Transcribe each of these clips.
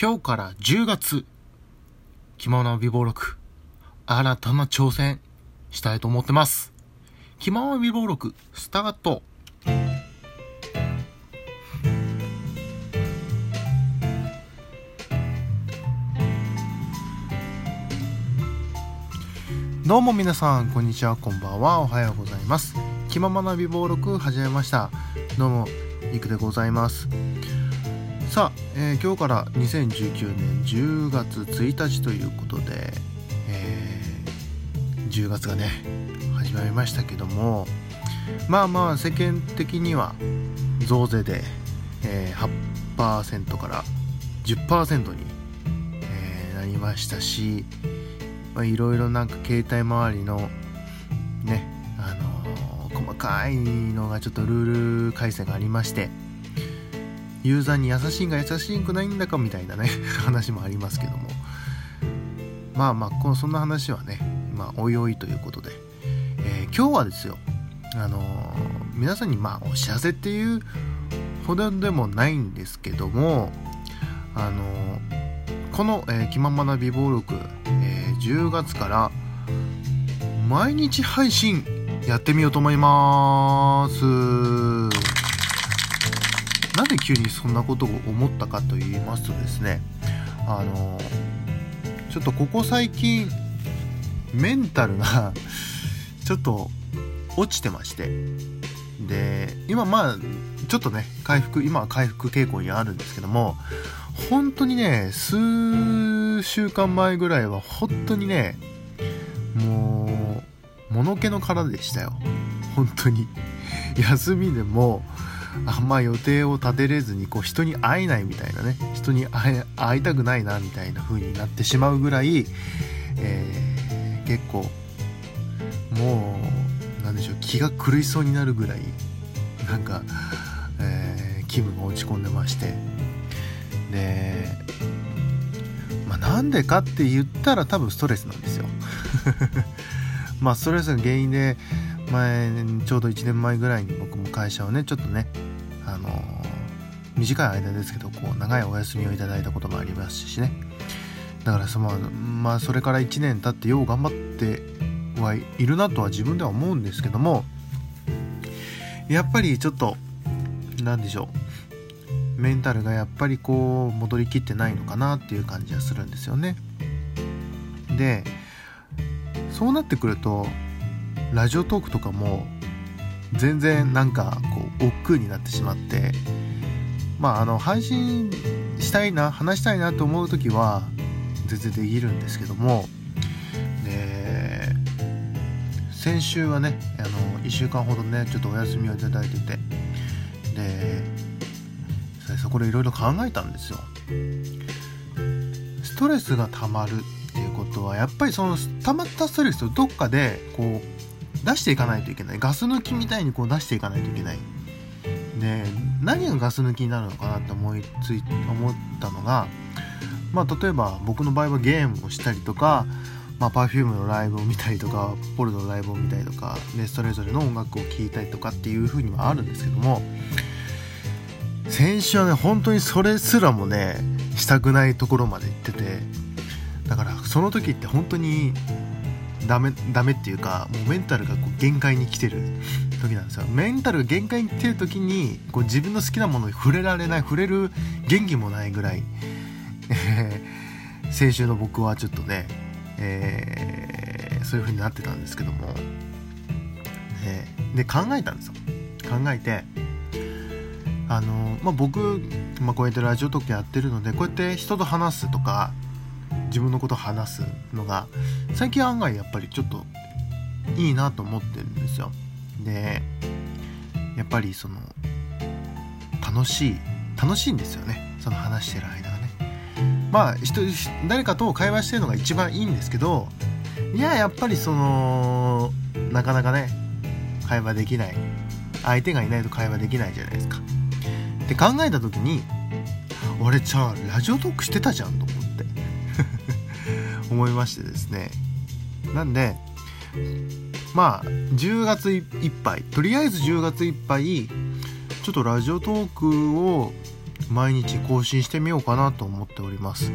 今日から10月、着物美貌録、新たな挑戦したいと思ってます。着物美貌録、スタート。どうも皆さん、こんにちは、こんばんは、おはようございます。気ままな美貌録始めました。どうも、いくでございます。さあ、えー今日から2019年10月1日ということで、えー10月がね、始まりましたけども、まあまあ世間的には増税で、えー8%から10%に、えーなりましたし、いろいろなんか携帯周りのね、あのー細かいのがちょっとルール改正がありましてユーザーに優しいんか優しくないんだかみたいなね 話もありますけども。まあまあこのそんな話はねまあおいおいということで、えー今日はですよあのー皆さんにまあお知らせっていうほどでもないんですけどもあのーこの、えー気ままな美貌録、えー10月から毎日配信やってみようと思います。なんで急にそんなことを思ったかと言いますとですねあのちょっとここ最近メンタルが ちょっと落ちてましてで今まあちょっとね回復今は回復傾向にあるんですけども本当にね数週間前ぐらいは本当にねもう物気の殻でしたよ。本当に。休みでもあんま予定を立てれずにこう人に会えないみたいなね人に会いたくないなみたいな風になってしまうぐらい、えー結構もうなんでしょう気が狂いそうになるぐらいなんか、えー気分が落ち込んでまして。で、まあ、なんでかって言ったら多分ストレスなんですよ。まあストレスが原因で前ちょうど1年前ぐらいに僕も会社をねちょっとねあのー短い間ですけどこう長いお休みをいただいたこともありますしね。だからそのまあそれから1年経ってよう頑張ってはいるなとは自分では思うんですけどもやっぱりちょっとなんでしょう。メンタルがやっぱりこう戻りきってないのかなっていう感じはするんですよね。でそうなってくるとラジオトークとかも全然なんかこう億劫になってしまってまああの配信したいな話したいなと思う時は全然できるんですけどもで先週はねあの1週間ほどねちょっとお休みをいただいててでそそこでいろいろ考えたんですよ。ストレスが溜まるっていうことはやっぱりその溜まったストレスをどっかでこう出していかないといけない。ガス抜きみたいにこう出していかないといけない。で何がガス抜きになるのかなって思いつい思ったのがまあ例えば僕の場合はゲームをしたりとかまあ、Perfume のライブを見たりとかポルノのライブを見たりとかでそれぞれの音楽を聴いたりとかっていう風にはあるんですけども先週はね本当にそれすらもねしたくないところまで行っててだからその時って本当にダメダメっていうかもうメンタルがこう限界に来てる時なんですよ。メンタルが限界に来てる時にこう自分の好きなものに触れられない触れる元気もないぐらい、先週の僕はちょっとねえーそういう風になってたんですけども、えで考えたんですよ。考えてあの、まあ、僕、まあ、こうやってラジオトークやってるのでこうやって人と話すとか自分のこと話すのが最近案外やっぱりちょっといいなと思ってるんですよ。でやっぱりその楽しい楽しいんですよね。その話してる間がね。まあ人誰かと会話してるのが一番いいんですけどいややっぱりそのなかなかね会話できない。相手がいないと会話できないじゃないですか。って考えた時に俺じゃあラジオトークしてたじゃんと。思いましてですね。なんでまあ10月いっぱいとりあえず10月いっぱいちょっとラジオトークを毎日更新してみようかなと思っております。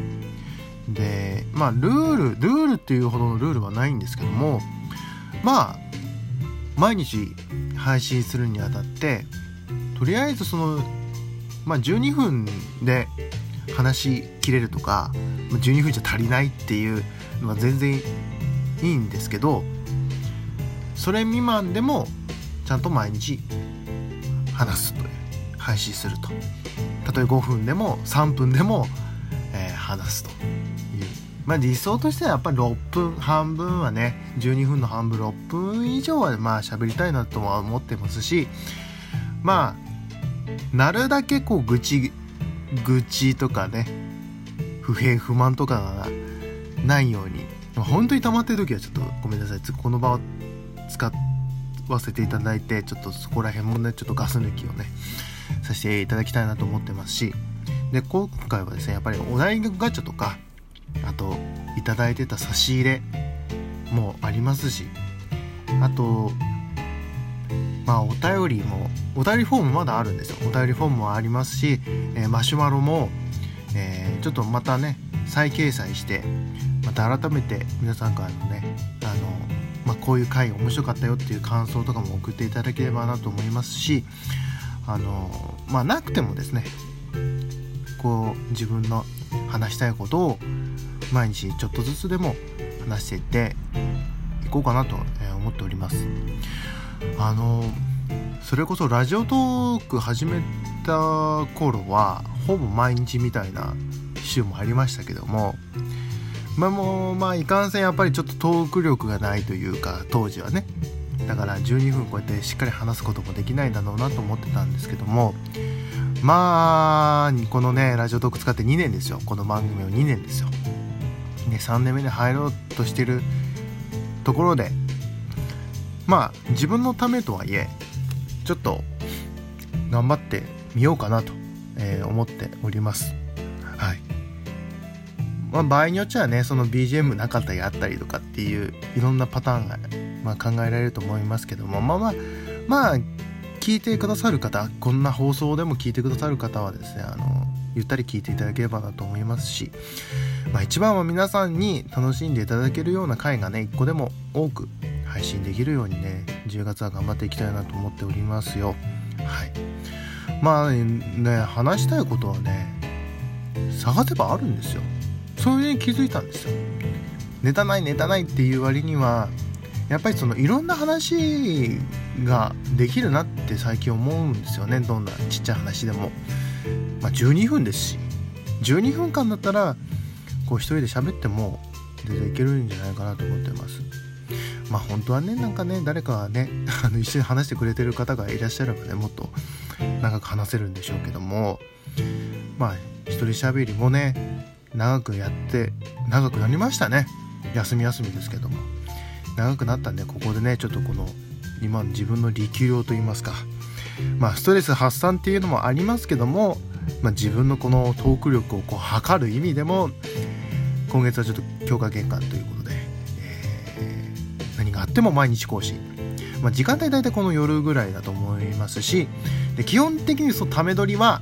でまあルールルールっていうほどのルールはないんですけどもまあ毎日配信するにあたってとりあえずそのまあ12分で話しきれるとか12分じゃ足りないっていうのは全然いいんですけどそれ未満でもちゃんと毎日話すという配信すると。たとえ5分でも3分でも、えー、話すという。まあ理想としてはやっぱり6分半分はね12分の半分6分以上はまあ喋りたいなとは思ってますしまあなるだけこう愚痴愚痴とかね不平不満とかがないように。本当に溜まってる時はちょっとごめんなさい。この場を使わせていただいてちょっとそこら辺もねちょっとガス抜きをねさせていただきたいなと思ってますし。で今回はですねやっぱりお題ガチャとかあといいてた差し入れもありますしあとまあお便りもお便りフォームまだあるんですよお便りフォームもありますし、えー、マシュマロも、えー、ちょっとまたね再掲載してまた改めて皆さんからのねあの、まあ、こういう回面白かったよっていう感想とかも送っていただければなと思いますしあのまあなくてもですねこう自分の話したいことを毎日ちょっとずつでも話していっていこうかなと思っております。あのそれこそラジオトーク始めた頃はほぼ毎日みたいな週もありましたけどもまあもうまあいかんせんやっぱりちょっとトーク力がないというか当時はね。だから12分こうやってしっかり話すこともできないんだろうなと思ってたんですけどもまあこのねラジオトーク使って2年ですよ。この番組を2年ですよ、ね、3年目に入ろうとしてるところでまあ自分のためとはいえちょっと頑張ってみようかなと、えー、思っております。はい。まあ、場合によっちゃねその BGM なかったりあったりとかっていういろんなパターンが、まあ、考えられると思いますけどもまあまあまあ聞いてくださる方こんな放送でも聞いてくださる方はですねあのゆったり聞いていただければなと思いますし、まあ、一番は皆さんに楽しんでいただけるような回がね一個でも多く配信できるようにね10月は頑張っていきたいなと思っておりますよ。はい。まあね話したいことはね探せばあるんですよ。それに気づいたんですよ。ネタないネタないっていう割にはやっぱりそのいろんな話ができるなって最近思うんですよね。どんなちっちゃい話でも、まあ、12分ですし。12分間だったらこう一人で喋っても全然いけるんじゃないかなと思ってます。まあ本当はねなんかね誰かね あの一緒に話してくれてる方がいらっしゃればねもっと長く話せるんでしょうけどもまあ一人喋りもね長くやって長くなりましたね。休み休みですけども。長くなったんでここでねちょっとこの今の自分の力量といいますか。まあストレス発散っていうのもありますけども、まあ、自分のこのトーク力をこう測る意味でも今月はちょっと強化月間ということで、があっても毎日更新、まあ、時間帯大体この夜ぐらいだと思いますしで基本的にそのため撮りは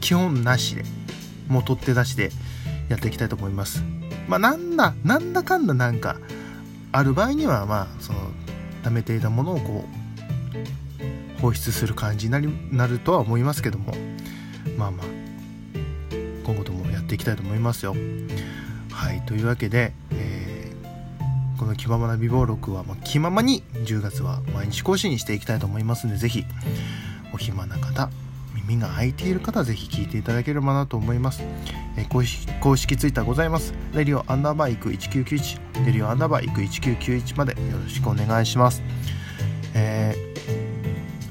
基本なしでもう取って出しでやっていきたいと思います。まあ、なんだ、なんだかんだなんか、ある場合には、まあ、その、貯めていたものをこう、放出する感じになりなるとは思いますけども、まあまあ、今後ともやっていきたいと思いますよ。はい、というわけで、えー、この気ままな美貌録は、まあ、気ままに10月は毎日更新していきたいと思いますので、ぜひ、お暇な方、耳が開いている方はぜひ聞いていただければなと思います。えー、公式公式ツイッターございます。レディオアンダーバーイク1991、レディオアンダーバーイク1991までよろしくお願いします。え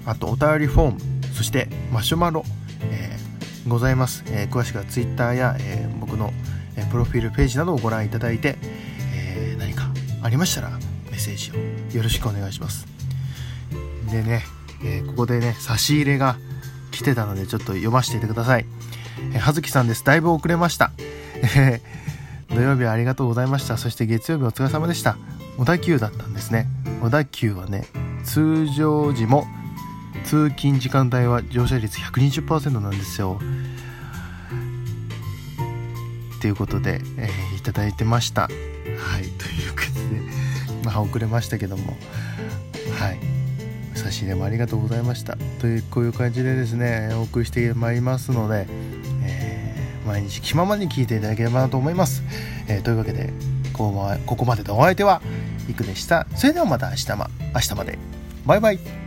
ー、あとお便りフォーム、そしてマシュマロ、えー、ございます。えー、詳しくはツイッターや、えー、僕の、えプロフィールページなどをご覧いただいて、ありましたらメッセージをよろしくお願いします。でね、えここでね、差し入れが来てたのでちょっと読ませていてください。えー、はずきさんです。だいぶ遅れました。えー、土曜日はありがとうございました。そして月曜日お疲れ様でした。小田急だったんですね。小田急はね、通常時も通勤時間帯は乗車率120%なんですよ。ということで、えー、いただいてましたはいまあ遅れましたけども。はい。差し入れもありがとうございました。というこういう感じでですねお送りしてまいりますので、えー、毎日気ままに聞いていただければなと思います、えー、というわけでここまでのお相手はいくでした。それではまた明日ま明日まで。バイバイ。